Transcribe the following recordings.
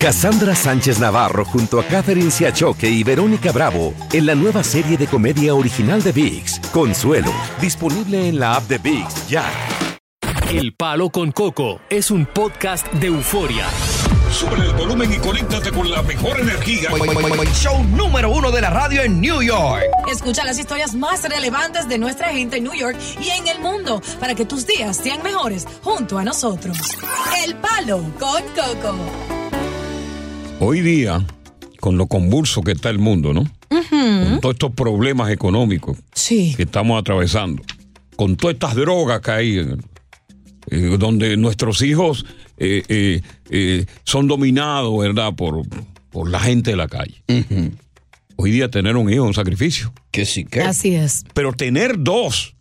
Cassandra Sánchez Navarro junto a Catherine Siachoque y Verónica Bravo en la nueva serie de comedia original de VIX, Consuelo, disponible en la app de VIX ya. El Palo con Coco es un podcast de euforia. Sube el volumen y conéctate con la mejor energía. Show número uno de la radio en New York. Escucha las historias más relevantes de nuestra gente en New York y en el mundo para que tus días sean mejores junto a nosotros. El Palo con Coco. Hoy día, con lo convulso que está el mundo, ¿no? Con todos estos problemas económicos Sí. que estamos atravesando, con todas estas drogas que hay, eh, donde nuestros hijos eh, eh, eh, son dominados, ¿verdad?, por, por la gente de la calle. Hoy día tener un hijo es un sacrificio. Que sí, que. Así es. Pero tener dos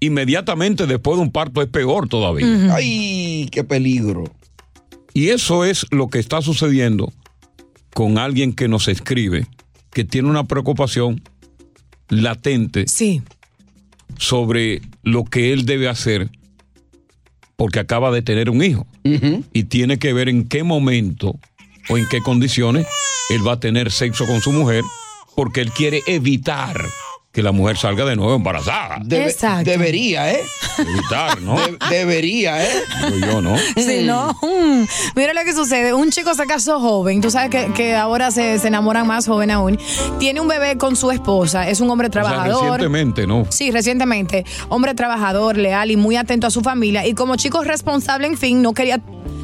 inmediatamente después de un parto es peor todavía. Ay, qué peligro. Y eso es lo que está sucediendo con alguien que nos escribe, que tiene una preocupación latente Sí. sobre lo que él debe hacer porque acaba de tener un hijo y tiene que ver en qué momento o en qué condiciones él va a tener sexo con su mujer porque él quiere evitar que la mujer salga de nuevo embarazada. Debe- Exacto. Debería, ¿eh? Evitar, ¿no? De- debería, ¿eh? Digo yo, ¿no? Sí, ¿no? Mm. Mira lo que sucede. Un chico se casó joven. Tú sabes que, que ahora se, se enamoran más joven aún. Tiene un bebé con su esposa. Es un hombre O sea, trabajador. recientemente, ¿no? Sí, recientemente. Hombre trabajador, leal y muy atento a su familia. Y como chico responsable, en fin, no quería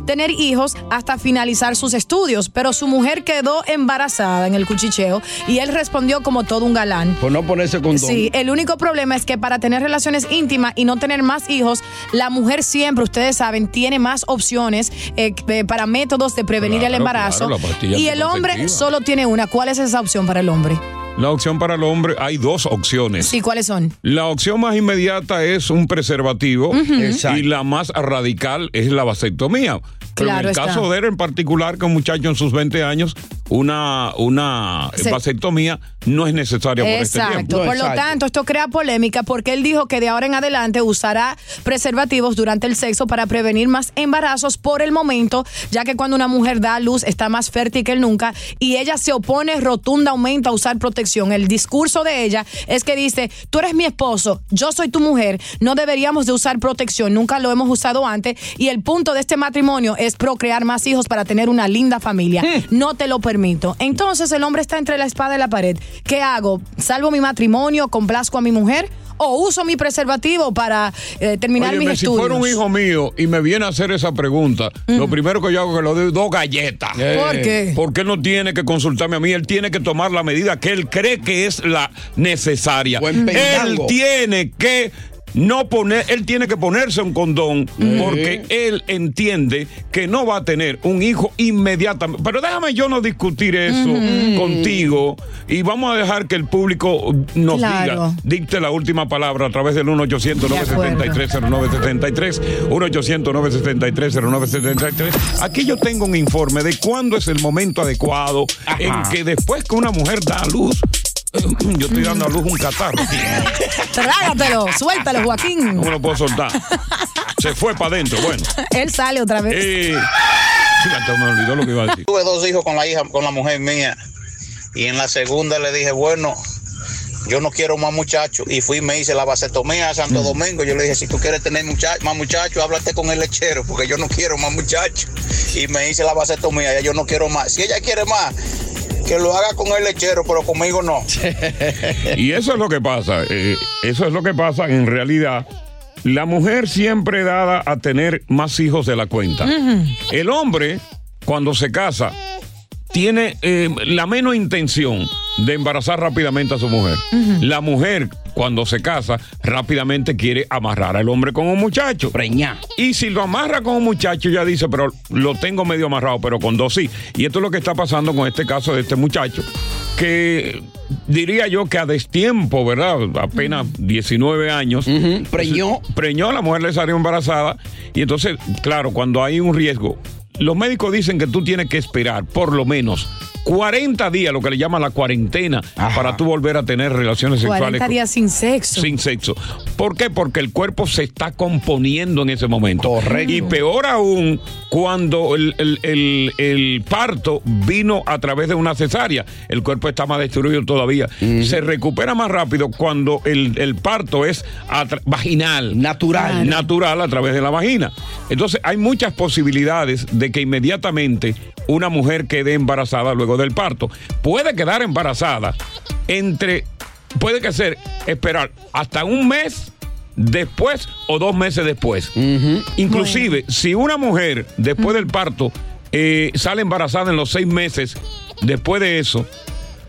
tener hijos hasta finalizar sus estudios. Pero su mujer quedó embarazada en el cuchicheo y él respondió como todo un galán. Por no ponerse condón. Sí, el único problema es que para tener relaciones íntimas y no tener más hijos, la mujer siempre, ustedes saben, tiene más opciones eh, para métodos de prevenir Claro, el embarazo. claro, y el hombre solo tiene una. ¿Cuál es esa opción para el hombre? La opción para el hombre, hay dos opciones. Sí, ¿cuáles son? La opción más inmediata es un preservativo Exacto. y la más radical es la vasectomía. Pero Claro en el está. caso de él en particular, que un muchacho en sus 20 años, una, una Se- vasectomía no es necesaria por este Exacto. tiempo. Por lo tanto, esto crea polémica porque él dijo que de ahora en adelante usará preservativos durante el sexo para prevenir más embarazos por el momento, ya que cuando una mujer da a luz está más fértil que nunca y ella se opone rotundamente a usar protección. El discurso de ella es que dice, tú eres mi esposo, yo soy tu mujer, no deberíamos de usar protección, nunca lo hemos usado antes y el punto de este matrimonio es procrear más hijos para tener una linda familia. No te lo permito. Entonces el hombre está entre la espada y la pared. ¿Qué hago? ¿Salvo mi matrimonio, complazco a mi mujer o uso mi preservativo para eh, terminar Óyeme, mis si estudios? fuera un hijo mío y me viene a hacer esa pregunta, lo primero que yo hago es que le doy dos galletas. ¿Por qué? Porque él no tiene que consultarme a mí, él tiene que tomar la medida que él cree que es la necesaria. Buen Él tiene que no poner, él tiene que ponerse un condón porque él entiende que no va a tener un hijo inmediatamente. Pero déjame yo no discutir eso contigo y vamos a dejar que el público nos Claro. diga, dicte la última palabra a través del 1 800 De acuerdo. 973 1 800 973 0973 Aquí yo tengo un informe de cuándo es el momento adecuado en que después que una mujer da a luz, yo estoy dando a luz un catarro. Trágatelo, suéltalo, Joaquín. ¿Cómo lo puedo soltar? Se fue para adentro. Bueno, Él sale otra vez. eh, fíjate, me olvidó lo que iba a decir. Tuve dos hijos con la hija, con la mujer mía. Y en la segunda le dije, bueno, yo no quiero más muchachos. Y fui y me hice la vasectomía a Santo Domingo. Yo le dije, si tú quieres tener mucha- más muchachos, háblate con el lechero, porque yo no quiero más muchachos. Y me hice la vasectomía, ya yo no quiero más. Si ella quiere más, que lo haga con el lechero, pero conmigo no. Y eso es lo que pasa. eh, eso es lo que pasa en realidad. La mujer siempre dada a tener más hijos de la cuenta. El hombre, cuando se casa, tiene eh, la menos intención de embarazar rápidamente a su mujer. La mujer, cuando se casa, rápidamente quiere amarrar al hombre con un muchacho. Preñá. Y si lo amarra con un muchacho, ya dice, pero lo tengo medio amarrado, pero con dos sí. Y esto es lo que está pasando con este caso de este muchacho, que diría yo que a destiempo, ¿verdad? Apenas 19 años. Preñó. Preñó, la mujer le salió embarazada. Y entonces, claro, cuando hay un riesgo, los médicos dicen que tú tienes que esperar por lo menos 40 días, lo que le llaman la cuarentena, para tú volver a tener relaciones sexuales. 40 con- días sin sexo. sin sexo. ¿Por qué? Porque el cuerpo se está componiendo en ese momento. Correcto. Y peor aún cuando el, el- el- el parto vino a través de una cesárea. El cuerpo está más destruido todavía. Se recupera más rápido cuando el, el parto es vaginal. Natural. Natural a través de la vagina. Entonces hay muchas posibilidades de que inmediatamente una mujer quede embarazada luego del parto. Puede quedar embarazada entre puede que ser esperar hasta un mes después o dos meses después. Inclusive, si una mujer después del parto eh, sale embarazada en los seis meses, después de eso,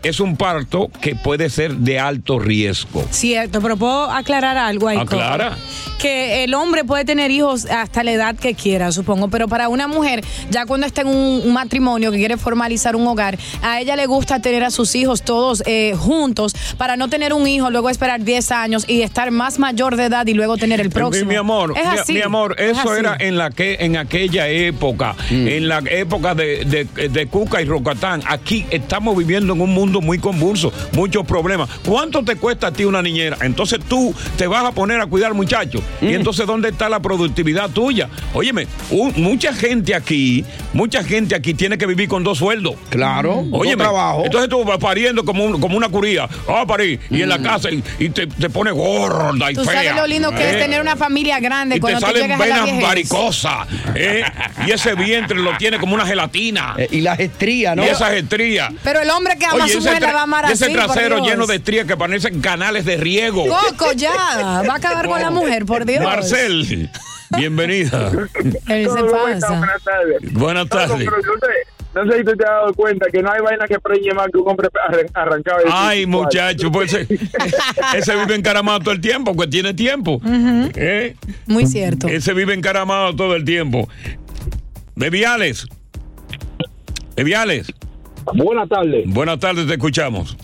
es un parto que puede ser de alto riesgo. Cierto, pero puedo aclarar algo ahí. Aclara. Que el hombre puede tener hijos hasta la edad que quiera, supongo, pero para una mujer, ya cuando está en un, un matrimonio que quiere formalizar un hogar, a ella le gusta tener a sus hijos todos eh, juntos para no tener un hijo, luego esperar 10 años y estar más mayor de edad y luego tener el próximo. mi amor, es mi- así, mi, amor, es eso así. era en la que en aquella época, en la época de, de- de Cuca y Rocatán. Aquí estamos viviendo en un mundo muy convulso, muchos problemas. ¿Cuánto te cuesta a ti una niñera? Entonces tú te vas a poner a cuidar al muchacho. Y entonces ¿dónde está la productividad tuya? Óyeme, un- mucha gente aquí, mucha gente aquí tiene que vivir con dos sueldos. Claro. Oye, no trabajo. entonces tú vas pariendo como, un- como una curía. Ah, parir. Y en la casa y, y te, te pone gorda y Tú fea. sabes lo lindo que ¿eh? es tener una familia grande Y te cuando tú salen llegas a la venas varicosas. ¿eh? Y ese vientre lo tiene como una gelatina. Eh, y las estrías, ¿no? Y esas estrías. Pero el hombre que ama a su ese mujer la tra- va a amar ese así, por trasero lleno de estrías que parecen canales de riego. Coco, ya. Va a acabar con la mujer, por Dios. Marcel, bienvenida. Él se. Buenas tardes. Buenas No, tardes. pero yo te- no sé si tú te has dado cuenta que no hay vaina que preñe más que un hombre arran- arrancado. Ay, 24. muchacho, pues ese, ese vive encaramado todo el tiempo, pues tiene tiempo. ¿Eh? Muy cierto. Ese vive encaramado todo el tiempo. Bebiales. Bebiales. Buenas tardes. Buenas tardes, te escuchamos.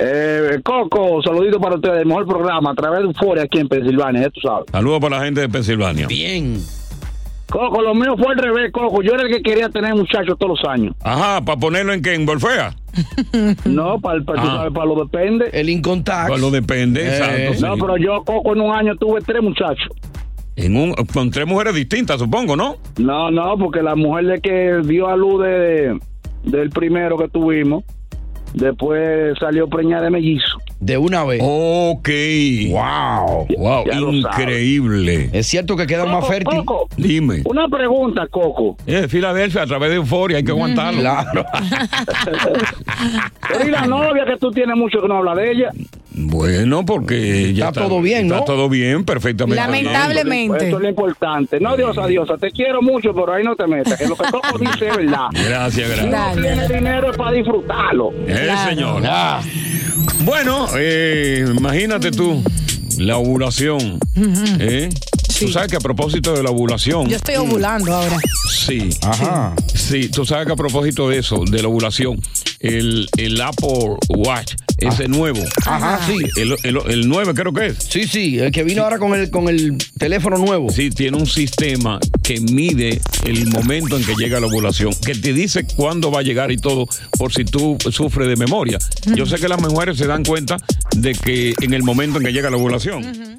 Eh, Coco, saludito para ustedes. El mejor programa a través de Euforia aquí en Pensilvania, ya tú sabes. Saludos para la gente de Pensilvania. Bien. Coco, lo mío fue al revés, Coco. Yo era el que quería tener muchachos todos los años. Ajá, para ponerlo en qué, en Bolfea. No, para, para, tú Ah. sabes, para lo depende. El incontact. Pues lo depende, Eh, exacto. No, sí. pero yo, Coco, en un año tuve tres muchachos. En un, con tres mujeres distintas, supongo, ¿no? No, no, porque la mujer de que dio a luz de, del primero que tuvimos, después salió preñada de mellizo. De una vez. Ok. Wow. Wow, Ya increíble. Es cierro que quedan más. Coco, Dime. una pregunta, Coco. Es de Filadelfia a través de Euforia, hay que aguantarlo. Claro. Pero y la novia que tú tienes mucho que no habla de ella. Bueno, porque ya Está todo bien, Está ¿no? todo bien, perfectamente. Lamentablemente. Esto es lo importante. No, Diosa, Diosa, te quiero mucho, pero ahí no te metas. Que lo que Coco dice es verdad. bien. Gracias, gracias. Dale. Tiene dinero es para disfrutarlo. Eh, Claro. señor. Ah, Bueno, eh, imagínate tú, la ovulación. ¿eh? Tú sabes que a propósito de la ovulación. Yo estoy ovulando ahora. Sí. ajá. Sí, tú sabes que a propósito de eso, de la ovulación, el, el Apple Watch, ese nuevo. Ajá, sí. El, el, el 9 creo que es. Sí, sí. El que vino ahora con el, con el teléfono nuevo. Sí, tiene un sistema que mide el momento en que llega la ovulación, que te dice cuándo va a llegar y todo, por si tú sufres de memoria. Yo sé que las mujeres se dan cuenta de que en el momento en que llega la ovulación.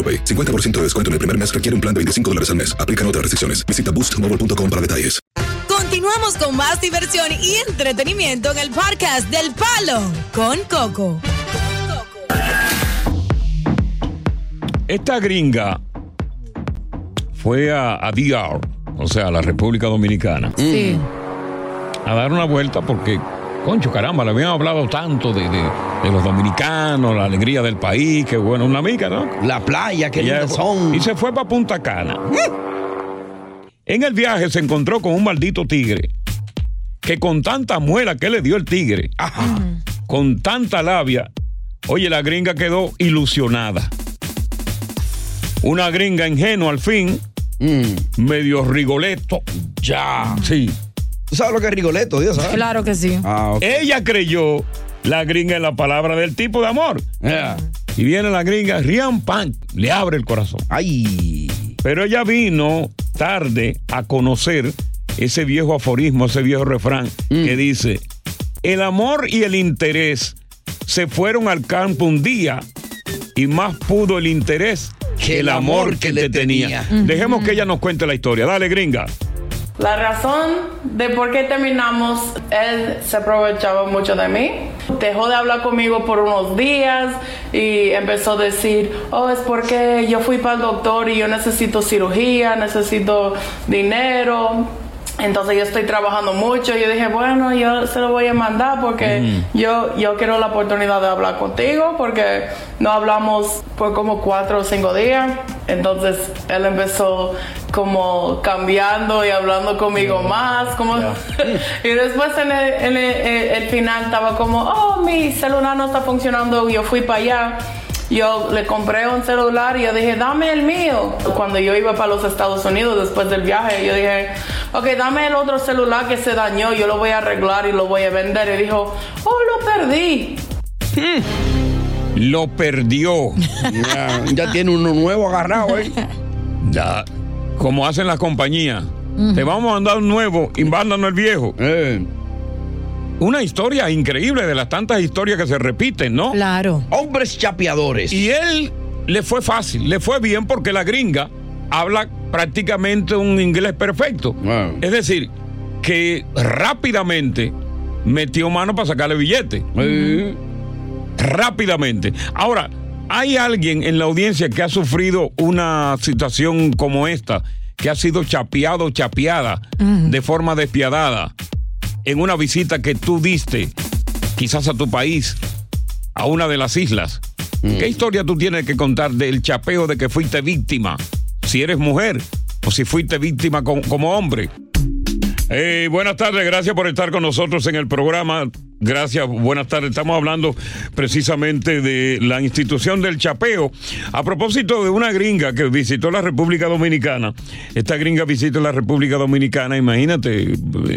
AroPay. 50% de descuento en el primer mes requiere un plan de 25 dólares al mes. Aplican otras restricciones. Visita boostmobile.com para detalles. Continuamos con más diversión y entretenimiento en el podcast del Palo con Coco. esta gringa fue a, a DR, o sea, a la República Dominicana, Sí. a dar una vuelta porque, concho, caramba, le habían hablado tanto de, de- de los dominicanos, la alegría del país, que bueno, una amiga, ¿no? La playa, qué Ella lindas son. Y se fue para Punta Cana. En el viaje se encontró con un maldito tigre que con tanta muela que le dio el tigre, con tanta labia, oye, la gringa quedó ilusionada. Una gringa ingenua al fin, medio rigoleto. Ya. Sí. ¿Tú sabes lo que es Rigoletto, Dios? ¿sabes? Claro que sí. Ah. Ella creyó la gringa en la palabra del tipo de amor. Y viene la gringa, Rian Pan, le abre el corazón. Ay. Pero ella vino tarde a conocer ese viejo aforismo, ese viejo refrán que dice, el amor y el interés se fueron al campo un día y más pudo el interés que el amor que te tenía. Dejemos que ella nos cuente la historia. Dale, gringa. La razón de por qué terminamos, él se aprovechaba mucho de mí. Dejó de hablar conmigo por unos días y empezó a decir, oh, es porque yo fui para el doctor y yo necesito cirugía, necesito dinero. Entonces yo estoy trabajando mucho. Yo dije, bueno, yo se lo voy a mandar porque yo, yo quiero la oportunidad de hablar contigo porque no hablamos por como cuatro o cinco días. Entonces él empezó como cambiando y hablando conmigo más. Como y después en el, en el- el- el final estaba como, oh, mi celular no está funcionando. Yo fui para allá. Yo le compré un celular y yo dije, dame el mío. Cuando yo iba para los Estados Unidos después del viaje, yo dije, ok, dame el otro celular que se dañó, yo lo voy a arreglar y lo voy a vender. Y dijo, oh, lo perdí. Lo perdió. Ya, ya tiene uno nuevo agarrado, ¿eh? Ya, como hacen las compañías. Te vamos a mandar un nuevo y mándanos el viejo. Eh. Una historia increíble de las tantas historias que se repiten, ¿no? Claro. Hombres chapeadores. Y él le fue fácil, le fue bien porque la gringa habla prácticamente un inglés perfecto. Wow. Es decir, que rápidamente metió mano para sacarle billete. Rápidamente. Ahora, ¿hay alguien en la audiencia que ha sufrido una situación como esta? Que ha sido chapeado o chapeada de forma despiadada en una visita que tú diste, quizás a tu país, a una de las islas. ¿Qué historia tú tienes que contar del chapeo de que fuiste víctima? Si eres mujer o si fuiste víctima con- como hombre. Eh, buenas tardes, gracias por estar con nosotros en el programa. Gracias, buenas tardes. Estamos hablando precisamente de la institución del chapeo. A propósito de una gringa que visitó la República Dominicana. Esta gringa visitó la República Dominicana, imagínate, eh,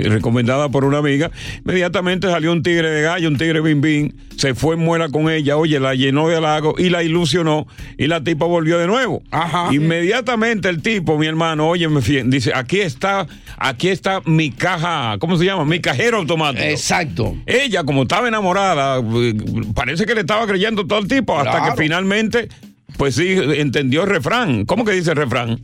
recomendada por una amiga. Inmediatamente salió un tigre de gallo, un tigre bim bim. Se fue en muela con ella, oye, la llenó de halago y la ilusionó. Y la tipa volvió de nuevo. Ajá. Inmediatamente el tipo, mi hermano, oye, me fie- dice, aquí está, aquí está mi caja, ¿cómo se llama? Mi cajero automático. Exacto. Ella, como estaba enamorada, eh, parece que le estaba creyendo todo el tipo, hasta Claro. que finalmente, pues sí, entendió el refrán. ¿Cómo que dice el refrán?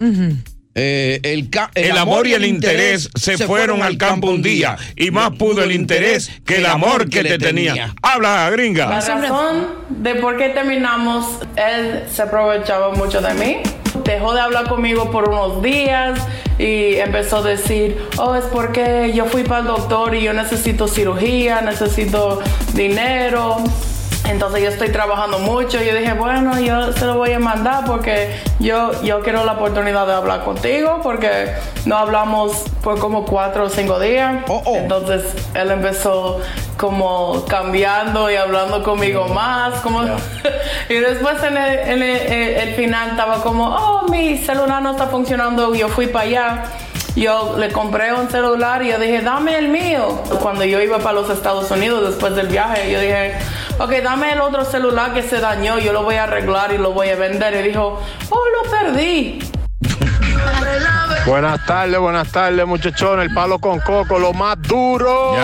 Eh, el, ca- El, amor y el interés se, fueron al campo un día, y más pudo el interés que el amor que te tenía. Habla, La gringa. razón de por qué terminamos, él se aprovechaba mucho de mí. Dejó de hablar conmigo por unos días y empezó a decir, oh, es porque yo fui para el doctor y yo necesito cirugía, necesito dinero. Entonces yo estoy trabajando mucho. Yo dije, bueno, yo se lo voy a mandar porque yo, yo quiero la oportunidad de hablar contigo porque no hablamos por como cuatro o cinco días. Entonces él empezó como cambiando y hablando conmigo más. Como y después en el, en el- el final estaba como, oh, mi celular no está funcionando. Yo fui para allá. Yo le compré un celular y yo dije, dame el mío. Cuando yo iba para los Estados Unidos después del viaje, yo dije, ok, dame el otro celular que se dañó, yo lo voy a arreglar y lo voy a vender. Y dijo, oh, lo perdí. Buenas tardes, buenas tardes, muchachones. El palo con coco, lo más duro.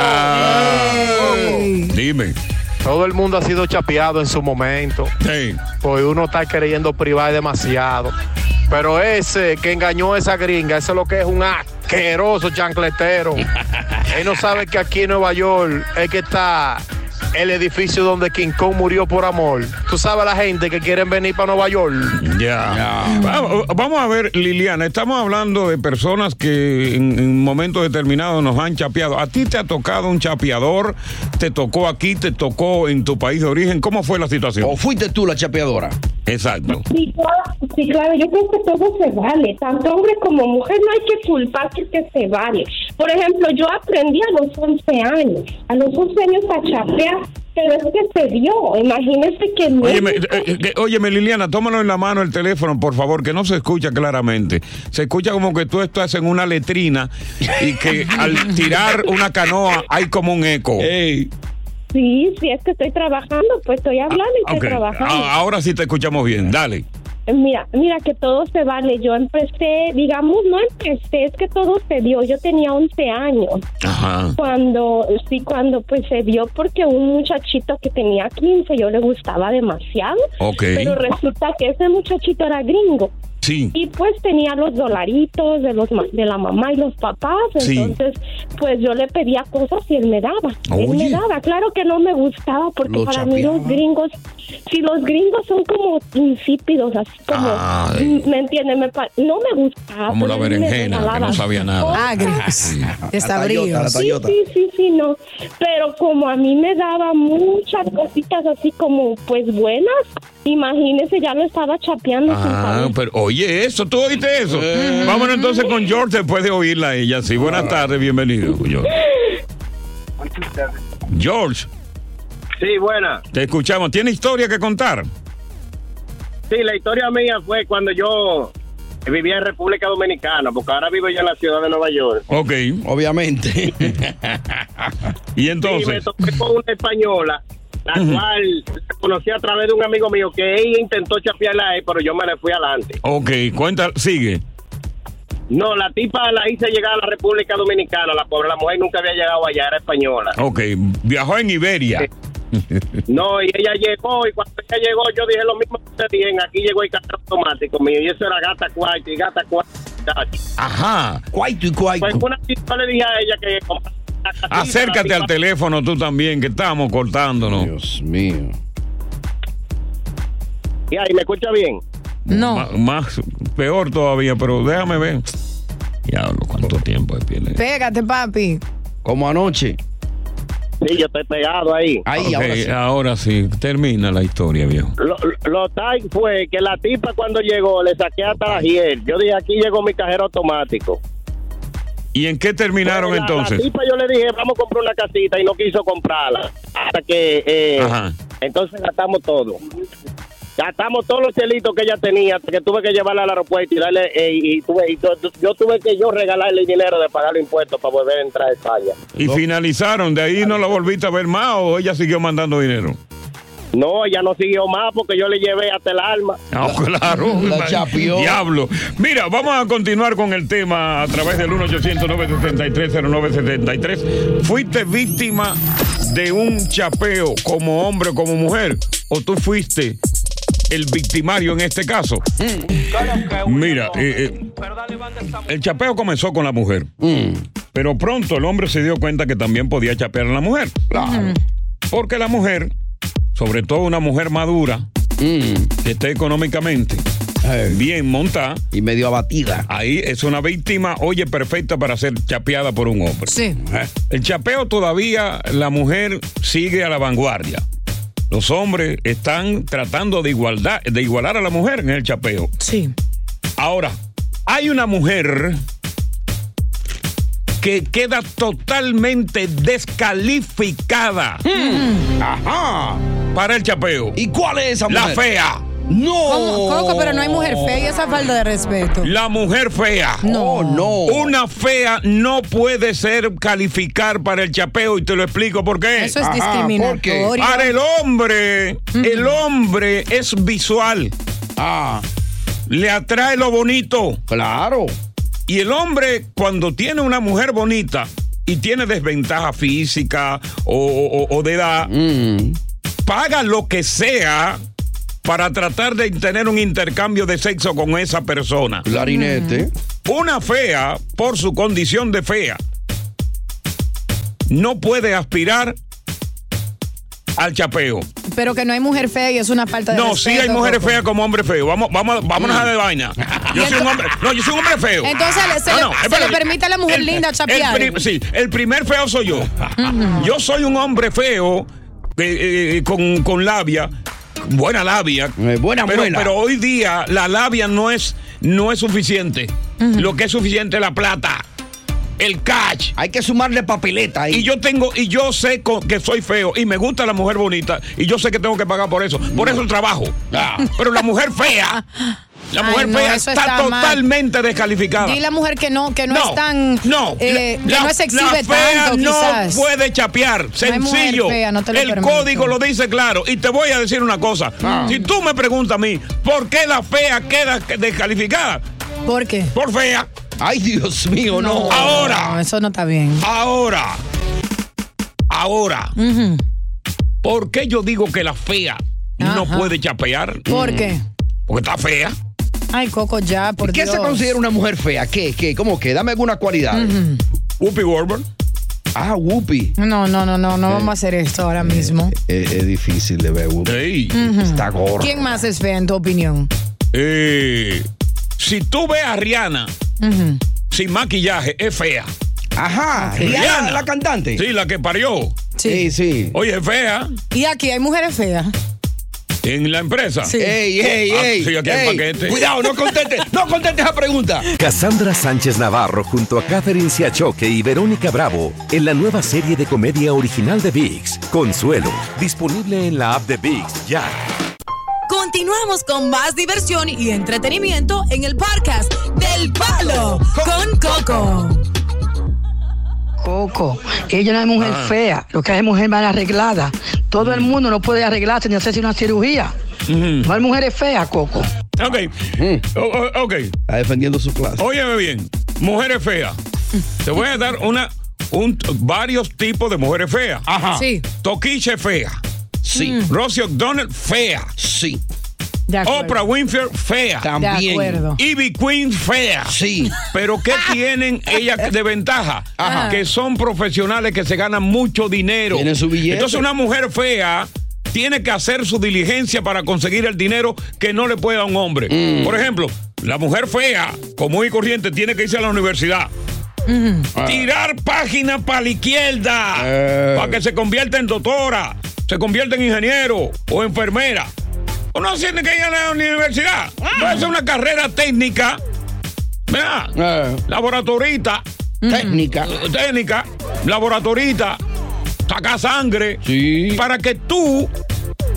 Dime. Todo el mundo ha sido chapeado en su momento. Pues uno está queriendo privar demasiado. Pero ese que engañó a esa gringa, eso es lo que es un asqueroso chancletero. Él no sabe que aquí en Nueva York es que está el edificio donde King Kong murió por amor. Tú sabes la gente que quieren venir para Nueva York. Ya. Vamos, vamos a ver, Liliana, estamos hablando de personas que en, en momentos determinados nos han chapeado. ¿A ti te ha tocado un chapeador? ¿Te tocó aquí? ¿Te tocó en tu país de origen? ¿Cómo fue la situación? ¿O fuiste tú la chapeadora? Exacto. Sí, claro, sí, claro, yo creo que todo se vale, tanto hombre como mujer, no hay que culpar que se vale. Por ejemplo, yo aprendí a los 11 años, a los 11 años a chapear, pero es que se dio, imagínese que... no- Óyeme, eh, eh, óyeme, Liliana, tómalo en la mano el teléfono, por favor, que no se escucha claramente. Se escucha como que tú estás en una letrina y que al tirar una canoa hay como un eco. Sí, sí, es que estoy trabajando, pues estoy hablando y estoy Ok, trabajando. a- ahora sí te escuchamos bien, dale. Mira, mira que todo se vale. Yo empecé, digamos, no empecé, es que todo se dio. Yo tenía 11 años. Ajá. Cuando, sí, cuando pues se dio porque un muchachito que tenía 15 yo le gustaba demasiado. Ok. Pero resulta que ese muchachito era gringo. Sí. Y pues tenía los dolaritos de los ma- de la mamá y los papás, Sí. entonces pues yo le pedía cosas y él me daba. Él Oye. me daba, claro que no me gustaba porque Lo para mí los chapeaba. gringos, si los gringos son como insípidos, así como, Ay. ¿me entiendes? Me pa- no me gustaba. Como la él me berenjena, que no sabía nada. cosas. Desabríos. Sí, sí, sí, sí, no. Pero como a mí me daba muchas cositas así como pues buenas, imagínese, ya lo estaba chapeando sin Ah, saber. pero oye eso, ¿tú oíste eso? Eh. Vámonos entonces con George después de oírla a ella. Sí, buenas tardes, bienvenido, George. George, Sí, buena. te escuchamos. ¿Tiene historia que contar? Sí, la historia mía fue cuando yo vivía en República Dominicana, porque ahora vivo yo en la ciudad de Nueva York. Ok. Obviamente. y Sí, me entonces, topé con una española, la cual conocí a través de un amigo mío que ella intentó chapearla a él, pero yo me le fui adelante. ok, cuenta, sigue. No, la tipa la hice llegar a la República Dominicana, la pobre, la mujer nunca había llegado allá, era española. Ok, viajó en Iberia. No, y ella llegó, y cuando ella llegó, yo dije lo mismo que usted bien, aquí llegó el carro automático mío, y eso era gata cuarto y gata cuarto. Ajá. Cuaito y cuaito. Pues una yo le dije a ella que Acércate al teléfono tú también, que estamos cortándonos. Dios mío. Y ahí, ¿me escucha bien? No. más, peor todavía, pero déjame ver. Diablo, cuánto tiempo es piel. Pégate, papi. Como anoche. Sí, yo estoy pegado ahí. Ahí, Ok, ahora sí. termina la historia, viejo. Lo, lo tal fue que la tipa cuando llegó le saqué hasta la hiel. Yo dije, aquí llegó mi cajero automático. ¿Y en qué terminaron la- entonces? La tipa yo le dije, vamos a comprar una casita y no quiso comprarla. Hasta que, eh, Ajá. entonces gastamos todo. Gastamos todos los chelitos que ella tenía, hasta que tuve que llevarla al aeropuerto y darle, eh, y, tuve, y yo tuve que yo regalarle el dinero de pagar los impuestos para volver a entrar a España. Y finalizaron, de ahí no la volviste a ver más o ella siguió mandando dinero. No, ella no siguió más porque yo le llevé hasta el alma. Ah, claro. la chapió. Diablo. Mira, vamos a continuar con el tema a través del 1-800-973-0973. ¿Fuiste víctima de un chapeo como hombre o como mujer? ¿O tú fuiste el victimario en este caso? Mira, eh, eh, el chapeo comenzó con la mujer. Pero pronto el hombre se dio cuenta que también podía chapear a la mujer. Porque la mujer, sobre todo una mujer madura, que esté económicamente bien montada y medio abatida. Ahí es una víctima, oye, perfecta para ser chapeada por un hombre. Sí. El chapeo todavía la mujer sigue a la vanguardia. Los hombres están tratando de igualdad, de igualar a la mujer en el chapeo. Sí. Ahora, hay una mujer que queda totalmente descalificada. Ajá. Para el chapeo. ¿Y cuál es esa La mujer? fea. No. ¿Cómo, Coco, pero no hay mujer fea y esa falta de respeto. La mujer fea. No. no. Una fea no puede ser calificar para el chapeo y te lo explico por qué. Eso es discriminatorio. Para el hombre, el hombre es visual. Ah. Le atrae lo bonito. Claro. Y el hombre, cuando tiene una mujer bonita y tiene desventaja física o, o- o de edad, paga lo que sea para tratar de tener un intercambio de sexo con esa persona. Clarinete. Una fea, por su condición de fea, no puede aspirar al chapeo. Pero que no hay mujer fea y es una falta de No, sí hay mujeres feas como hombres feos. Vamos, vamos, vámonos a de vaina. Yo soy un hombre, no, yo soy un hombre feo. Entonces le- se, No, le, no, se espérate. le permite a la mujer linda El chapear. pri- sí, el primer feo soy yo. Yo soy un hombre feo eh, eh, con, con labia, buena labia. buena pero, muela. pero hoy día la labia no es, no es suficiente. Lo que es suficiente es la plata. El cash. Hay que sumarle papeleta ahí. Y yo tengo, y yo sé que soy feo y me gusta la mujer bonita y yo sé que tengo que pagar por eso. Por eso el trabajo. Pero la mujer fea, la Ay, mujer no, fea eso está, está mal. totalmente descalificada. Di la mujer que no, que no, No, es tan. No, eh, que la- no se exhibe la fea tanto, no quizás. puede chapear. Sencillo. fea, no te lo el permito. código lo dice claro. Y te voy a decir una cosa. Ah. Si tú me preguntas a mí, ¿por qué la fea queda descalificada? ¿Por qué? Por fea. Ay, Dios mío, no. Ahora. No, eso no está bien. Ahora. Ahora. ¿Por qué yo digo que la fea no puede chapear? ¿Por qué? Porque está fea. Ay, Coco, ya, por ¿Qué Dios. se considera una mujer fea? ¿Qué? ¿Qué? ¿Cómo que? Dame alguna cualidad. Whoopi Goldberg. Ah, Whoopi. No, no, no, no, no vamos a hacer esto ahora mismo. Es, es difícil de ver, Whoopi. Ujú. Está gorda. ¿Quién más es fea en tu opinión? Eh, si tú ves a Rihanna sin maquillaje, es fea. Ajá. Rihanna, la cantante. Sí, la que parió. Sí, sí. Oye, es fea. Y aquí hay mujeres feas. En la empresa. Sí. Ey, ey, Ah, ey. sí, aquí hay ey. paquete. Cuidado, no conteste, no conteste esa pregunta. Cassandra Sánchez Navarro junto a Catherine Siachoque y Verónica Bravo en la nueva serie de comedia original de VIX, Consuelo, disponible en la app de VIX ya. Continuamos con más diversión y entretenimiento en el podcast del Palo con Coco. Coco, ella no es mujer Ah. fea, lo que hay es mujer mal arreglada. Todo el mundo no puede arreglarse ni hacerse una cirugía. No hay mujeres feas, Coco. Ok. O- ok. Está defendiendo su clase. Óyeme bien. Mujeres feas. Te voy a dar una, un, varios tipos de mujeres feas. Ajá. Sí. Toquiche fea. Sí. Rosie O'Donnell, fea. Sí. Oprah Winfrey, fea. También. De acuerdo. Ivy Queen, fea. Sí. Pero ¿qué tienen ellas de ventaja? Ajá. Que son profesionales que se ganan mucho dinero. Tienen su billete. Entonces una mujer fea tiene que hacer su diligencia para conseguir el dinero que no le puede dar un hombre. Mm. Por ejemplo, la mujer fea, común y corriente, tiene que irse a la universidad. Tirar páginas para la izquierda. Eh. Para que se convierta en doctora, se convierta en ingeniero o enfermera. Uno tiene que ir a la universidad. Puede ser una carrera técnica. ¿Verdad? Eh, Laboratorita. técnica. eh, Técnica. Laboratorita. Saca sangre. Sí. Para que tú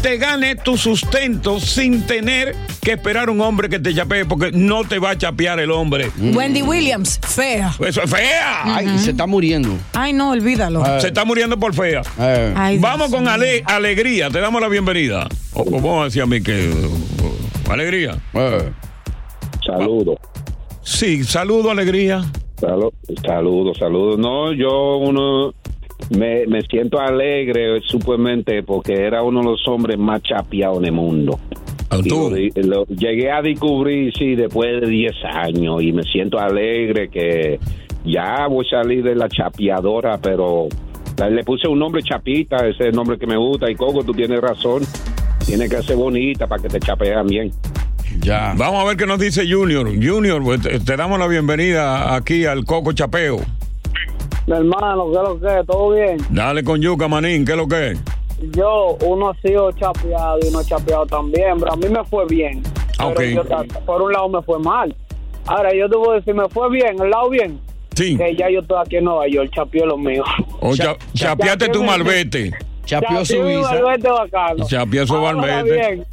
te ganes tu sustento sin tener que esperar un hombre que te chapee, porque no te va a chapear el hombre. Wendy Williams, fea. Eso es fea. Ay, se está muriendo. Ay, no, olvídalo. Se está muriendo por fea. Eh. Ay, Dios Vamos con ale- alegría. Te damos la bienvenida. O, o vamos a decir a mí que. uh, alegría. Eh. Saludos. Sí, saludo, alegría. Saludos, saludos, saludos. No, yo uno me, me siento alegre supuestamente porque era uno de los hombres más chapeados en el mundo. Lo lo llegué a descubrir, sí, después de 10 años y me siento alegre que ya voy a salir de la chapeadora, pero le puse un nombre chapita, ese es el nombre que me gusta y Coco, tú tienes razón, tiene que ser bonita para que te chapean bien. Ya. Vamos a ver qué nos dice Junior. Junior, pues, te, te damos la bienvenida aquí al Coco Chapeo. Mi hermano, ¿qué es lo que es? ¿Todo bien? Dale con Yuca, manín, ¿qué es lo que es? Yo, uno ha sido chapeado y uno chapeado también, pero a mí me fue bien. Ah, Pero yo, por un lado me fue mal. Ahora, yo te voy a decir, me fue bien, el lado bien. Sí. Que ya yo estoy aquí en Nueva York, chapeó lo mío. O cha- chapeate tu malvete. Chapeó su visa. malvete bacano. Chapeó su malvete.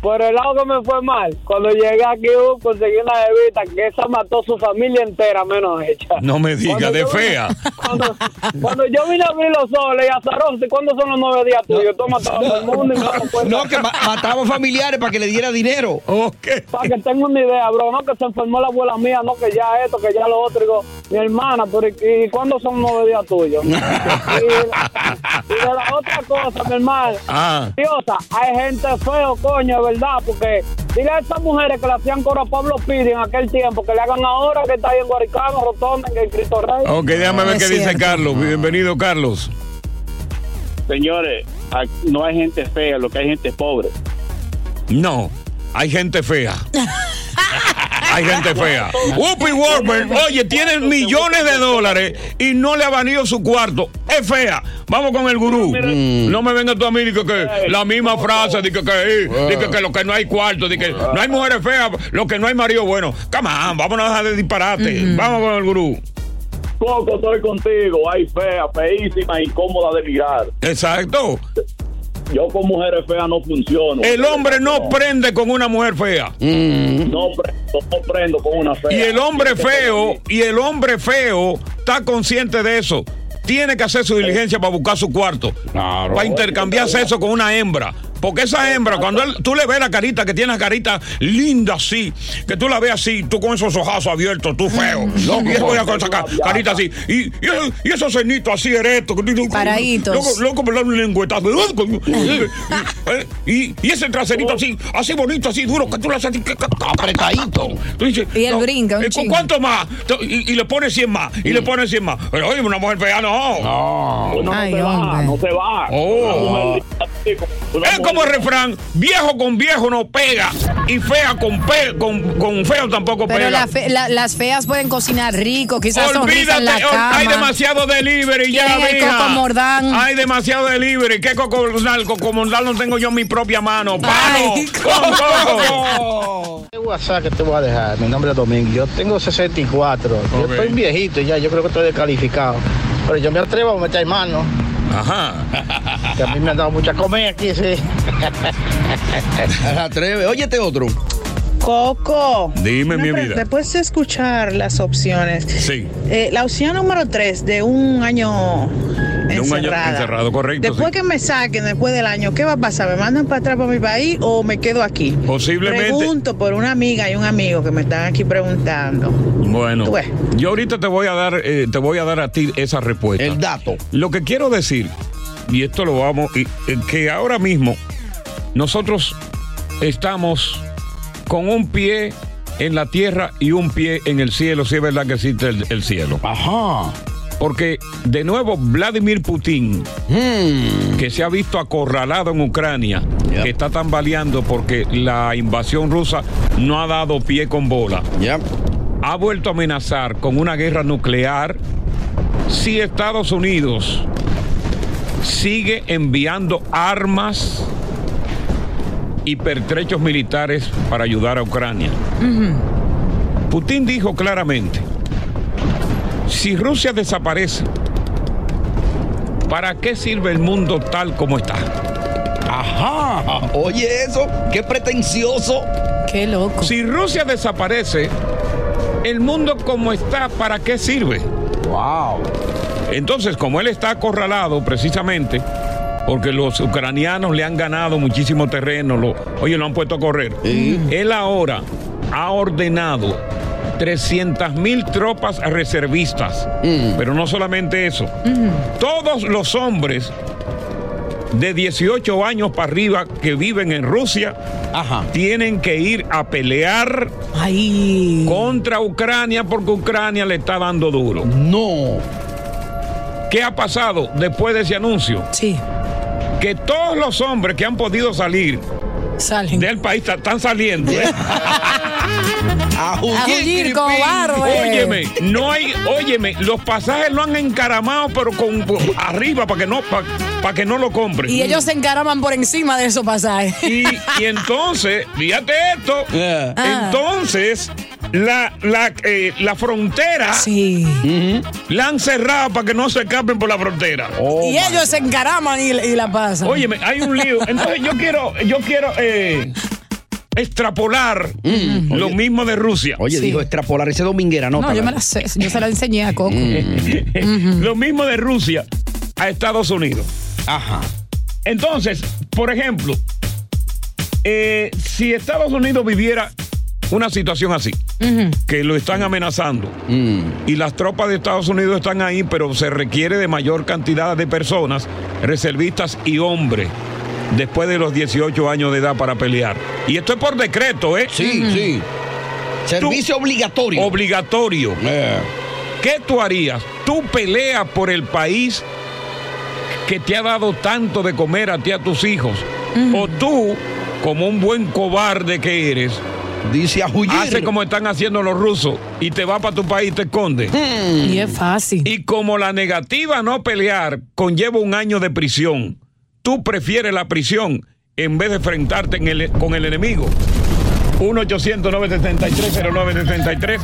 Por el lado que me fue mal, cuando llegué aquí uh, conseguí una bebita que esa mató su familia entera, menos ella. No me digas, de fea. Cuando, cuando yo vine a abrir los ojos, le dije ¿cuándo son los nueve días tuyos? Tú matas a todo el mundo y no cuentas. No, que ma- mataba familiares para que le diera dinero. Ok. Para que tenga una idea, bro, no que se enfermó la abuela mía, no que ya esto, que ya lo otro. Digo, mi hermana, pero ¿y, y cuándo son los nueve días tuyos? y, y de la otra cosa, mi hermano. Ah. Diosa, hay gente feo, coño, verdad, porque dile a esas mujeres que le hacían coro a Pablo Piri en aquel tiempo, que le hagan ahora que está ahí en Guaricano, Rotonda, en Cristo Rey. Ok, déjame ver qué dice. Carlos. Bienvenido, Carlos. Señores, no hay gente fea, lo que hay gente pobre. No, hay gente fea. Hay gente fea. Whoopi Goldberg, oye, tiene millones de dólares y no le ha venido su cuarto. Es fea. Vamos con el gurú. No me venga tú a mí que, que la misma frase, de que, que, de que, que lo que no hay cuarto, de que no hay mujeres feas, lo que no hay marido bueno. Come on, vámonos a dejar de disparate. Vamos con el gurú. Coco, estoy contigo. Hay fea, feísima, incómoda de mirar. Exacto. Yo con mujeres feas no funciono. El hombre no prende con una mujer fea. No prendo, no prendo con una fea. Y el hombre feo, y el hombre feo está consciente de eso. Tiene que hacer su diligencia para buscar su cuarto. Para intercambiar sexo con una hembra. Porque esa hembra, cuando él- tú le ves la carita, que tiene la carita linda así, que tú la ves así, tú con esos ojazos abiertos, tú feo. y después con esa ca- carita así. Y, y, y esos cenitos así erectos. que tú- Paraditos. Loco, loco, me da un lengüetazo. Y, y ese traserito así, así bonito, así duro, que tú le haces así, apretadito. Tú dices, Y él no, brinca un eh, ¿cu- chingo. ¿Cuánto más? Y, y le pone 100 más, y le pone 100 más. Pero oye, una mujer fea no. No, no se va, no se va. Oh. Es como el refrán, viejo con viejo no pega y fea con, pe- con, con feo tampoco Pero pega. la fe- la- las feas pueden cocinar rico, quizás sonrisa en la Olvídate, cama. hay demasiado delivery ya, mija. Coco Mordán. Hay demasiado delivery. ¿Qué Coco Mordán? Coco Mordán no tengo yo en mi propia mano. ¿Qué WhatsApp que te voy a dejar? Mi nombre es Domingo. Yo tengo 64. Yo Ok. estoy viejito ya. Yo creo que estoy descalificado. Pero yo me atrevo a meter mano. Ajá. Que a mí me han dado mucha comida aquí, sí. Se atreve. Óyete otro. Coco. Dime, mi vida. Después de escuchar las opciones, Sí. eh, la opción número 3 de un año De un año encerrado, correcto. Después sí. que me saquen después del año, ¿qué va a pasar? ¿Me mandan para atrás para mi país o me quedo aquí? Posiblemente. Pregunto por una amiga y un amigo que me están aquí preguntando. Bueno, yo ahorita te voy a dar, eh, te voy a dar a ti esa respuesta. El dato. Lo que quiero decir, y esto lo vamos, y, eh, que ahora mismo nosotros estamos con un pie en la tierra y un pie en el cielo, si es verdad que existe el, el cielo. Ajá. Porque de nuevo Vladimir Putin, que se ha visto acorralado en Ucrania, que está tambaleando porque la invasión rusa no ha dado pie con bola, ha vuelto a amenazar con una guerra nuclear. Si Estados Unidos sigue enviando armas y pertrechos militares para ayudar a Ucrania. Putin dijo claramente, si Rusia desaparece, ¿para qué sirve el mundo tal como está? Ajá. Oye eso, qué pretencioso. Qué loco. Si Rusia desaparece, el mundo como está, ¿para qué sirve? Wow. Entonces, como él está acorralado precisamente, porque los ucranianos le han ganado muchísimo terreno, lo, oye, lo han puesto a correr. Él ahora ha ordenado 300 mil tropas reservistas. Pero no solamente eso. Todos los hombres de 18 años para arriba que viven en Rusia tienen que ir a pelear contra Ucrania porque Ucrania le está dando duro. No. ¿Qué ha pasado después de ese anuncio? Sí. Que todos los hombres que han podido salir del país están saliendo. ¿eh? A huir, cobarde. Óyeme, no hay, óyeme, los pasajes lo han encaramado, pero con arriba para que no, para que no lo compren. Y ellos se encaraman por encima de esos pasajes. Y, y entonces, fíjate esto. Ah. Entonces, la, la, eh, la frontera la han cerrado para que no se escapen por la frontera. y ellos se encaraman y, y la pasan. Óyeme, hay un lío. Entonces yo quiero, yo quiero eh, extrapolar lo mismo de Rusia. Oye, dijo extrapolar ese dominguera, ¿no? No, yo me la sé. Yo se la enseñé a Coco. Lo mismo de Rusia a Estados Unidos. Ajá. Entonces, por ejemplo, eh, si Estados Unidos viviera una situación así, que lo están amenazando, y las tropas de Estados Unidos están ahí, pero se requiere de mayor cantidad de personas, reservistas y hombres, después de los 18 años de edad para pelear. Y esto es por decreto, ¿eh? Sí, sí. Servicio obligatorio. Obligatorio. ¿Qué tú harías? Tú peleas por el país que te ha dado tanto de comer a ti y a tus hijos. O tú, como un buen cobarde que eres, Dice a Hace como están haciendo los rusos y te va para tu país y te esconde. Y es fácil. Y como la negativa a no pelear conlleva un año de prisión, tú prefieres la prisión en vez de enfrentarte en el- con el enemigo. 1-800-973-0973.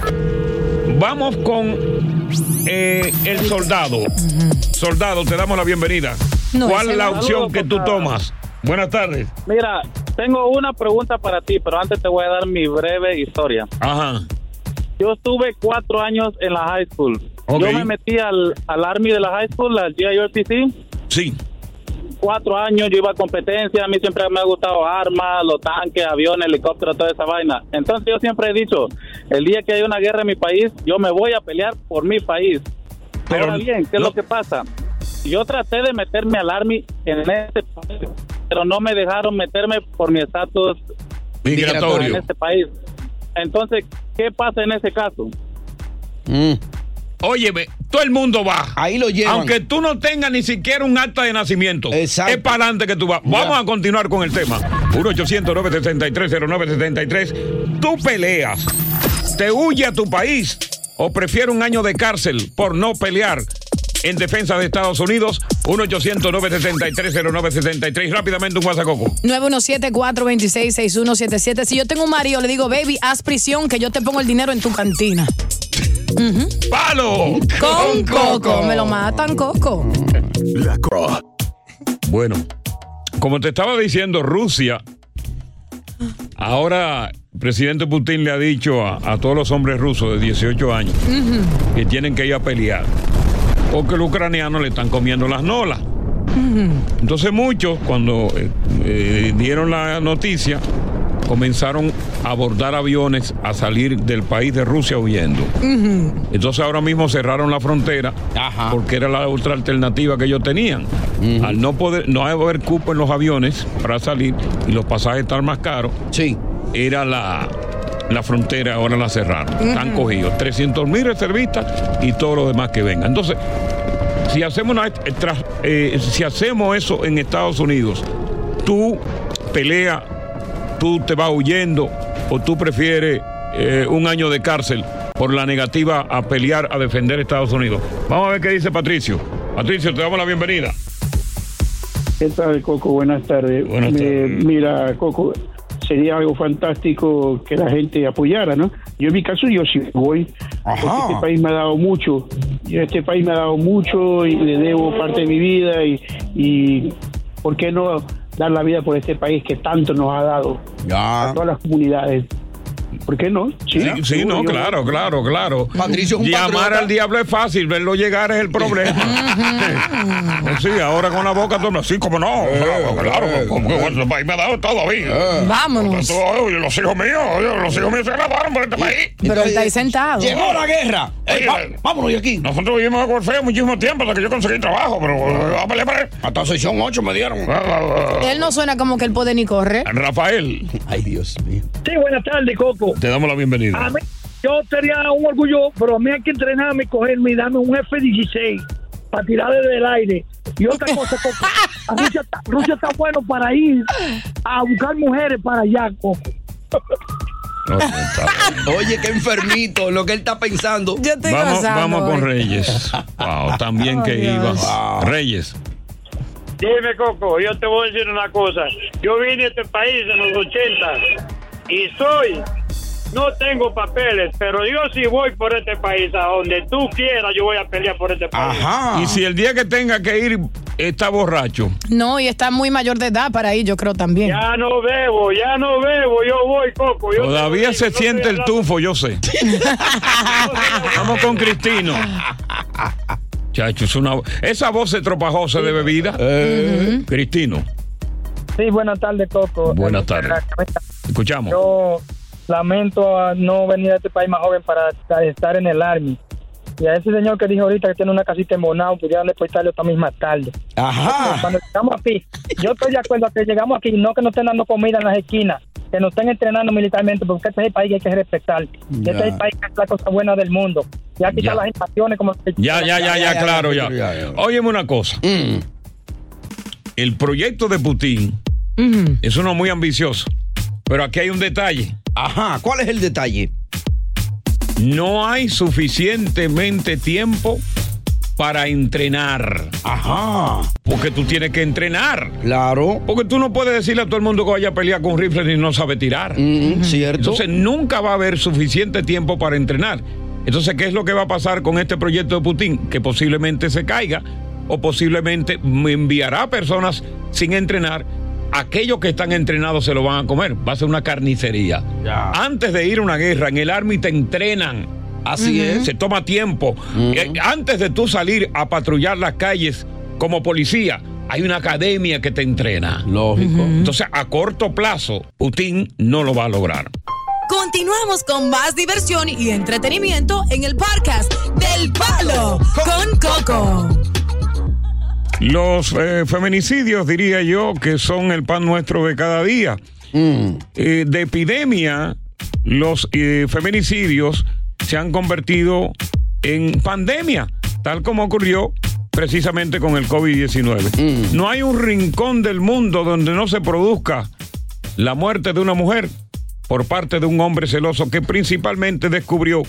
Vamos con eh, el soldado. Soldado, te damos la bienvenida. No, ¿Cuál es la opción que tú tomas? Buenas tardes. Mira, tengo una pregunta para ti, pero antes te voy a dar mi breve historia. Ajá. Yo estuve cuatro años en la high school. Ok. Yo me metí al, al Army de la high school, al GIRTC. Sí. Cuatro años yo iba a competencia, a mí siempre me ha gustado armas, los tanques, aviones, helicópteros, toda esa vaina. Entonces yo siempre he dicho, el día que hay una guerra en mi país, yo me voy a pelear por mi país. Pero Ahora bien, ¿qué es lo que pasa? Yo traté de meterme al Army en este país, pero no me dejaron meterme por mi estatus Migratorio. en este país. Entonces, ¿qué pasa en ese caso? Óyeme, todo el mundo va. Ahí lo llevan. Aunque tú no tengas ni siquiera un acta de nacimiento. Es para adelante que tú vas. Vamos a continuar con el tema. 1-800-973-0973. Tú peleas. ¿Te huye a tu país? ¿O prefieres un año de cárcel por no pelear? En defensa de Estados Unidos, 1-800-973-0973. Rápidamente un WhatsApp, Coco. 917-426-6177. Si yo tengo un marido, le digo, baby, haz prisión que yo te pongo el dinero en tu cantina. ¡Palo! Con coco. Me lo matan, coco. La Bueno, como te estaba diciendo, Rusia, ahora el presidente Putin le ha dicho a, a todos los hombres rusos de 18 años que tienen que ir a pelear, porque los ucranianos le están comiendo las nolas. Entonces muchos, cuando eh, eh, dieron la noticia, comenzaron a abordar aviones a salir del país de Rusia huyendo. Entonces ahora mismo cerraron la frontera porque era la otra alternativa que ellos tenían. Al no poder, no haber cupo en los aviones para salir y los pasajes estar más caros, sí. era la, la frontera, ahora la cerraron. Están Ujú. cogidos 300 mil reservistas y todo lo demás que venga. Entonces, si hacemos, una, eh, tras- eh, si hacemos eso en Estados Unidos, tú peleas, tú te vas huyendo o tú prefieres eh, un año de cárcel por la negativa a pelear, a defender Estados Unidos. Vamos a ver qué dice Patricio. Patricio, te damos la bienvenida. ¿Qué tal, Coco? Buenas tardes. Buenas Me- tardes. mira, Coco, sería algo fantástico que la gente apoyara, ¿no? Yo en mi caso, yo sí voy, porque este país me ha dado mucho. Yo, este país me ha dado mucho y le debo parte de mi vida y, y ¿por qué no dar la vida por este país que tanto nos ha dado a todas las comunidades? ¿Por qué no? Sí, sí, no, yo- claro, claro, claro. Patricio es un Llamar patriota. al diablo es fácil, verlo llegar es el problema. sí, ahora con la boca todo así como no. claro, claro, como que bueno, el país me ha dado todo a mí. Vámonos. Los hijos míos, oye, los hijos míos se grabaron por este país. Pero él está ahí sentado. Llegó la guerra. vámonos de aquí. Nosotros vivimos en feo muchísimo tiempo hasta que yo conseguí trabajo, pero eh, a pelear. Hasta sesión 8 me dieron. Él no suena como que él puede ni correr. Rafael. Ay, Dios mío. Sí, buenas tardes, Coco. Te damos la bienvenida. A mí, yo sería un orgullo, pero a mí hay que entrenarme y cogerme y darme un F-16 para tirar desde el aire. Y otra cosa, Coco, a Rusia, está- Rusia está bueno para ir a buscar mujeres para allá, Coco. Oye, qué enfermito, lo que él está pensando. Yo Vamos, vamos con Reyes. Wow, también que Ay, iba. Reyes. Dime, Coco, yo te voy a decir una cosa. Yo vine a este país en los 80 y soy, no tengo papeles, pero yo sí voy por este país. A donde tú quieras, yo voy a pelear por este país. Y si el día que tenga que ir está borracho. No, y está muy mayor de edad para ir, yo creo también. Ya no bebo, ya no bebo, yo voy, Coco. Yo Todavía se siente el tufo, yo sé. Vamos con Cristino. Chacho, es una, esa voz estropajosa de bebida. Cristino, Sí, buenas tardes, Coco. buenas tardes. Escuchamos. Yo lamento a no venir a este país más joven para esta- estar en el Army. Y a ese señor que dijo ahorita que tiene una casita en Bonao, pudiera depositarle esta misma tarde. Ajá. Cuando llegamos aquí, yo estoy de acuerdo que llegamos aquí, no que nos estén dando comida en las esquinas, que nos estén entrenando militarmente, porque este es el país que hay que respetar. Este es el país que es la cosa buena del mundo. Ya quitar las invasiones como... Ya, ya, ya, ya, claro, ya. Óyeme una cosa. el proyecto de Putin es uno muy ambicioso. Pero aquí hay un detalle. Ajá, ¿cuál es el detalle? No hay suficientemente tiempo para entrenar. Ajá. Porque tú tienes que entrenar. Claro. Porque tú no puedes decirle a todo el mundo que vaya a pelear con rifles y no sabe tirar. Mm, cierto. Entonces nunca va a haber suficiente tiempo para entrenar. Entonces, ¿qué es lo que va a pasar con este proyecto de Putin? Que posiblemente se caiga o posiblemente enviará personas sin entrenar. Aquellos que están entrenados se lo van a comer. Va a ser una carnicería. Antes de ir a una guerra, en el Army te entrenan. Así es. Se toma tiempo. Eh, Antes de tú salir a patrullar las calles como policía, hay una academia que te entrena. Lógico. Entonces, a corto plazo, Putin no lo va a lograr. Continuamos con más diversión y entretenimiento en el podcast del Palo con Coco. Los eh, feminicidios, diría yo, que son el pan nuestro de cada día. Eh, de epidemia, los eh, feminicidios se han convertido en pandemia, tal como ocurrió precisamente con el COVID-19. No hay un rincón del mundo donde no se produzca la muerte de una mujer por parte de un hombre celoso que principalmente descubrió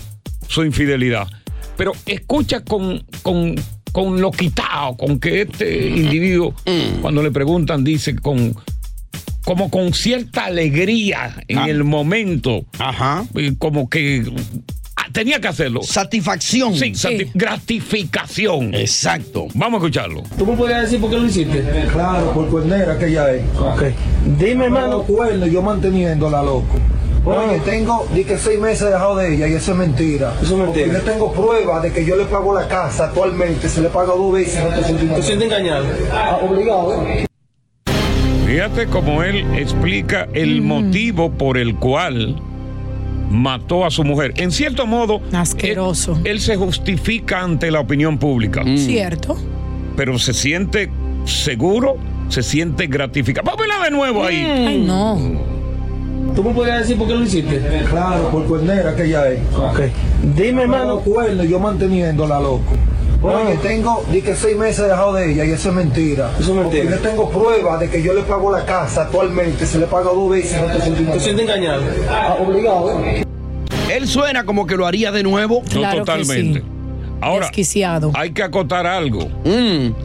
su infidelidad. Pero escucha con, con, con lo quitado, con que este individuo, cuando le preguntan, dice con como con cierta alegría en el momento. Ajá. Como que ah, tenía que hacerlo. Satisfacción. Sí, sati- gratificación. Exacto. Vamos a escucharlo. ¿Tú me podrías decir por qué lo hiciste? Claro, por cuernera que ella es. Ok. Dime, hermano. cuernos, yo manteniéndola, loco. Oye, tengo, di que seis meses dejado de ella y eso es mentira. Eso es mentira. Yo tengo pruebas de que yo le pago la casa actualmente, se le paga dos veces. Te sientes ¿Te sientes engañado? obligado. Fíjate cómo él explica el motivo por el cual mató a su mujer. En cierto modo, Asqueroso. Él, él se justifica ante la opinión pública. Cierto. Pero se siente seguro, se siente gratificado. Vámonos de nuevo ahí. Ay, no. ¿Tú me podrías decir por qué lo hiciste? Claro, por cuernera que ella es. Ok. Dime, hermano. cuernos, yo manteniéndola, loco. Oye, tengo, di que seis meses dejado de ella y eso es mentira. Eso es mentira. yo tengo pruebas de que yo le pago la casa actualmente, se le paga dos veces. No te sientes ¿Te sientes engañado? obligado. Él suena como que lo haría de nuevo. No, totalmente. Ahora, Desquiciado. hay que acotar algo.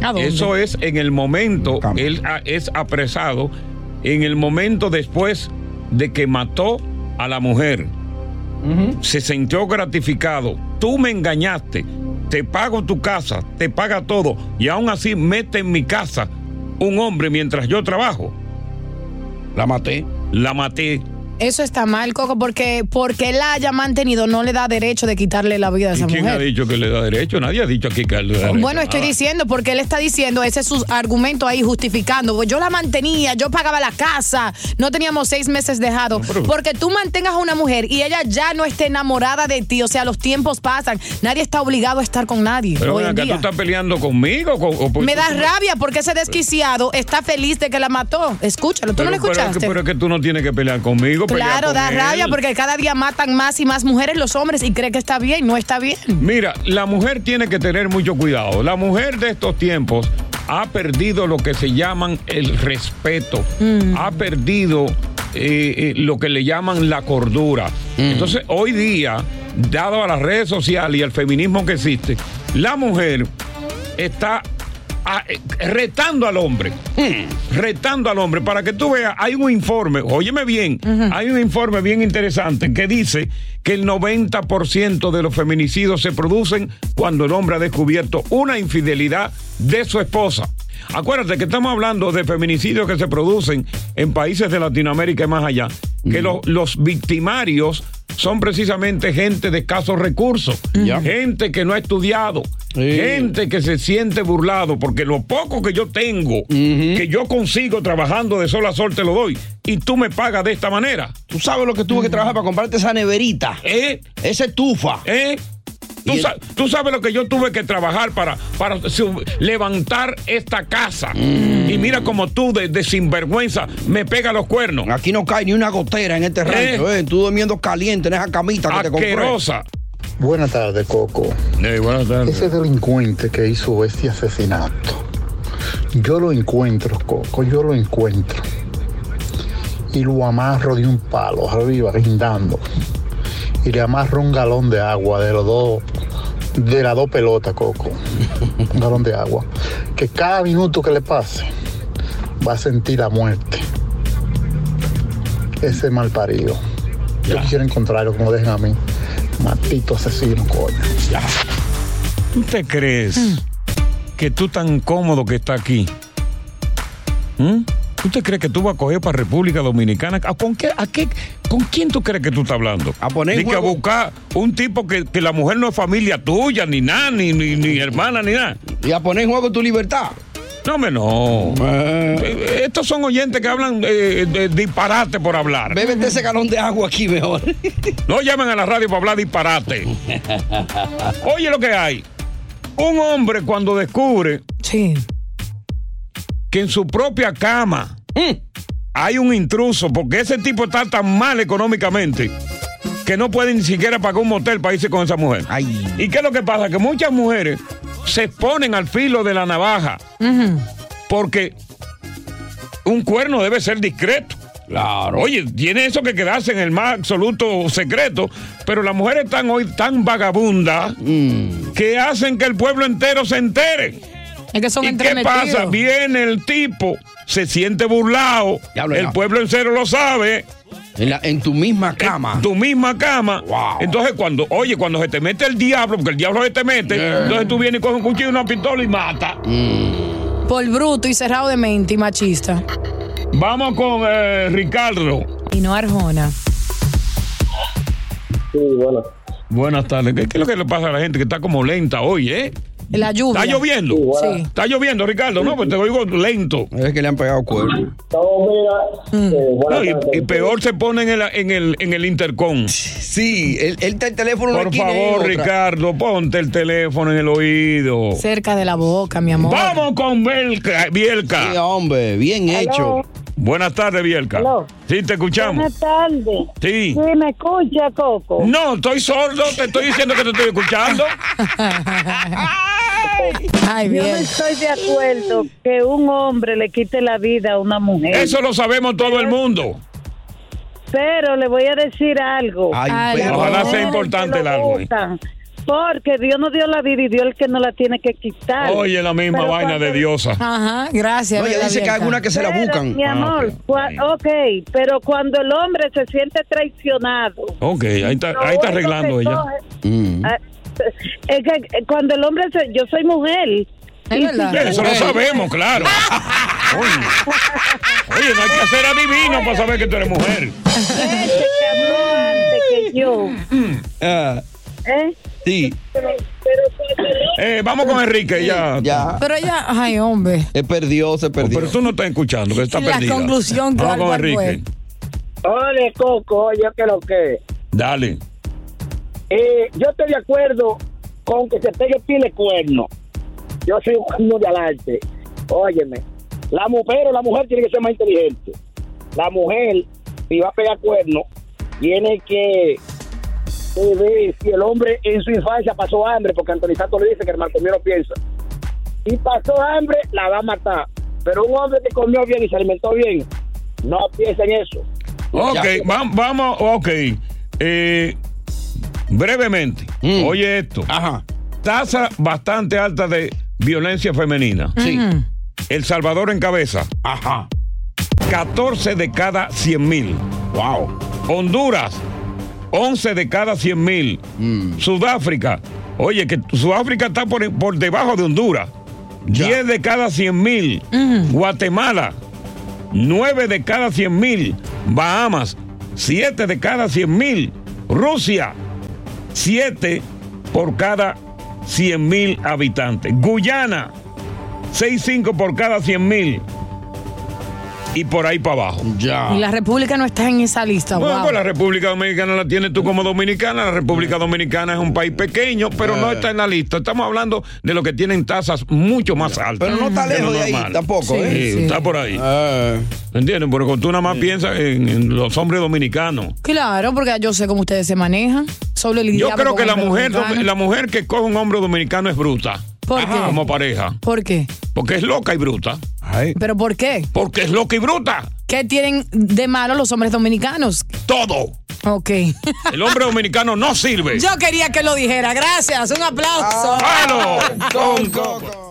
¿A dónde? Eso es en el momento, él a- es apresado en el momento después de que mató a la mujer. Se sintió gratificado. Tú me engañaste. Te pago tu casa, te paga todo. Y aún así mete en mi casa un hombre mientras yo trabajo. La maté. La maté. Eso está mal, Coco, porque porque él la haya mantenido no le da derecho de quitarle la vida a ¿Y esa quién ha dicho que le da derecho? Nadie ha dicho aquí que le da derecho. Bueno, estoy diciendo, porque él está diciendo, ese es su argumento ahí justificando. Pues yo la mantenía, yo pagaba la casa, no teníamos seis meses dejados. Porque tú mantengas a una mujer y ella ya no esté enamorada de ti, o sea, los tiempos pasan, nadie está obligado a estar con nadie Pero hoy ven en acá, ¿tú día. estás peleando conmigo? ¿O- o por- Me da rabia porque ese desquiciado está feliz de que la mató. Escúchalo, ¿tú no lo Pero- pero es que- escuchaste? Pero es que tú no tienes que pelear conmigo. Claro, da él. rabia porque cada día matan más y más mujeres los hombres y cree que está bien, no está bien. Mira, la mujer tiene que tener mucho cuidado. La mujer de estos tiempos ha perdido lo que se llaman el respeto. Mm. Ha perdido eh, eh, lo que le llaman la cordura. Entonces, hoy día, dado a las redes sociales y al feminismo que existe, la mujer está eh, retando al hombre. Retando al hombre. Para que tú veas, hay un informe, óyeme bien, hay un informe bien interesante que dice que el 90% de los feminicidios se producen cuando el hombre ha descubierto una infidelidad de su esposa. Acuérdate que estamos hablando de feminicidios que se producen en países de Latinoamérica y más allá, que lo- los victimarios son precisamente gente de escasos recursos, gente que no ha estudiado, gente que se siente burlado, porque lo poco que yo tengo, que yo consigo trabajando de sol a sol, te lo doy, y tú me pagas de esta manera. Tú sabes lo que tuve que trabajar para comprarte esa neverita. ¿Eh? Esa estufa. ¿Eh? Tú, sa- tú sabes lo que yo tuve que trabajar para, para levantar esta casa. Y mira como tú, de, de sinvergüenza, me pega los cuernos. Aquí no cae ni una gotera en este rancho, eh. Tú durmiendo caliente en esa camita que te compré. Asquerosa. Buenas tardes, Coco. buenas tardes. Ese delincuente que hizo este asesinato Yo lo encuentro, Coco, yo lo encuentro. Y lo amarro de un palo arriba, guindando. Y le amarro un galón de agua de los dos, de las dos pelotas, Coco. Un galón de agua. Que cada minuto que le pase va a sentir la muerte. Ese mal parido. Yo quisiera encontrarlo como dejen a mí. Matito asesino, coño. ¿Tú te crees que tú tan cómodo que está aquí? ¿Mm? ¿Tú te crees que tú vas a coger para República Dominicana? ¿A ¿Con, qué, a qué, ¿Con quién tú crees que tú estás hablando? A poner en Ni que a buscar un tipo que, que la mujer no es familia tuya, ni nada, ni, ni, ni hermana, ni nada. Y a poner en juego tu libertad. No, hombre, no. Eh, Estos son oyentes que hablan eh, de disparate por hablar. Bébete ese galón de agua aquí mejor. No llamen a la radio para hablar disparate. Oye lo que hay. Un hombre cuando descubre que en su propia cama hay un intruso, porque ese tipo está tan mal económicamente que no puede ni siquiera pagar un motel para irse con esa mujer. ¿Y qué es lo que pasa? Que muchas mujeres se ponen al filo de la navaja porque un cuerno debe ser discreto. Claro. Oye, tiene eso que quedarse en el más absoluto secreto, pero las mujeres están hoy tan vagabundas que hacen que el pueblo entero se entere. Es que son ¿Y qué pasa? Viene el tipo, se siente burlado, el ya. pueblo entero lo sabe. En, la- en tu misma cama. En tu misma cama. Entonces, cuando, oye, cuando se te mete el diablo, porque el diablo se te mete, entonces tú vienes y coges un cuchillo y una pistola y mata. Por bruto y cerrado de mente y machista. Vamos con eh, Ricardo. Y no Arjona. Sí, bueno. Buenas tardes. ¿Qué, qué es lo que le pasa a la gente que está como lenta hoy, eh? La lluvia. ¿Está lloviendo? Sí. ¿Está lloviendo, Ricardo? No, pues te oigo lento. Es que le han pegado cuerno. No, y, y peor se pone en el, en el, en el intercom. Sí, él, él está el teléfono Por favor. Ricardo, ponte el teléfono en el oído. Cerca de la boca, mi amor. Vamos con Bielka. Bielka. Sí, hombre, bien hecho. Buenas tardes, Bielka. Aló. Sí, te escuchamos. Buenas tardes. Sí. Sí, me escucha, Coco. No, estoy sordo, te estoy diciendo que te estoy escuchando. Ay, Yo no estoy de acuerdo que un hombre le quite la vida a una mujer. Eso lo sabemos todo el mundo. Pero le voy a decir algo. Ay, Las pero- Ojalá sea importante el algo, eh. Porque Dios nos dio la vida y Dios el que no la tiene que quitar. Oye, la misma Pero vaina cuando- de diosa. Ajá, gracias. ¿verdad, dice que hay algunas que se la buscan. Mi Ah, amor, cua- ok, pero cuando el hombre se siente traicionado. Ok, ahí está, ahí arreglando ella. coge- Ah, Es que eh, cuando el hombre se, yo soy mujer. Eso lo sabemos, claro. Oye, Oye, no hay que ser adivino para saber que tú eres mujer. Gente que habló antes que yo. Ah, ¿eh? sí. Eh, vamos con Enrique, ya. Ya. Pero ella, ay, hombre. Se perdió, se perdió. Pero tú no estás escuchando, que está La perdida. conclusión, Vamos ¿cuál- con? Enrique. Oye, Coco, oye, que lo que. Dale. Eh, yo estoy de acuerdo con que se pegue pile cuerno. Yo soy un cuerno de adelante. Óyeme, la mujer o la mujer tiene que ser más inteligente. La mujer, si va a pegar cuerno, tiene que ver si el hombre en su infancia pasó hambre, porque Antonio Santos le dice que el mal comido no piensa. Si pasó hambre, la va a matar. Pero un hombre que comió bien y se alimentó bien, no piensa en eso. Ok, Ya. va- vamos, ok. Eh, brevemente, oye esto. Ajá. Tasa bastante alta de violencia femenina. Sí. El Salvador en cabeza. Ajá. 14 de cada 100 mil. Wow. Honduras, 11 de cada 100 mil. Mm. Sudáfrica, oye, que Sudáfrica está por, por debajo de Honduras. 10 de cada 100 mil. Guatemala, 9 de cada 100 mil. Bahamas, 7 de cada 100 mil. Rusia, 7 por cada 100 mil habitantes. Guyana, 6,5 por cada 100 mil. Y por ahí para abajo. Ya. Y la República no está en esa lista. Bueno, wow. pues la República Dominicana la tienes tú como dominicana. La República Dominicana es un país pequeño, pero no está en la lista. Estamos hablando de los que tienen tasas mucho más altas. Pero no está lejos de ahí tampoco, Sí, ¿eh? sí, está por ahí. ¿Entiendes? Porque cuando tú nada más piensas en, en los hombres dominicanos. Claro, porque yo sé cómo ustedes se manejan. Solo el Yo creo que la mujer, la mujer que coge un hombre dominicano es bruta. ¿Por qué? Como pareja. ¿Por qué? Porque es loca y bruta. ¿Pero por qué? Porque es loca y bruta. ¿Qué tienen de malo los hombres dominicanos? Todo. Ok. El hombre dominicano no sirve. Yo quería que lo dijera. Gracias. Un aplauso. ¡Palo con Coco!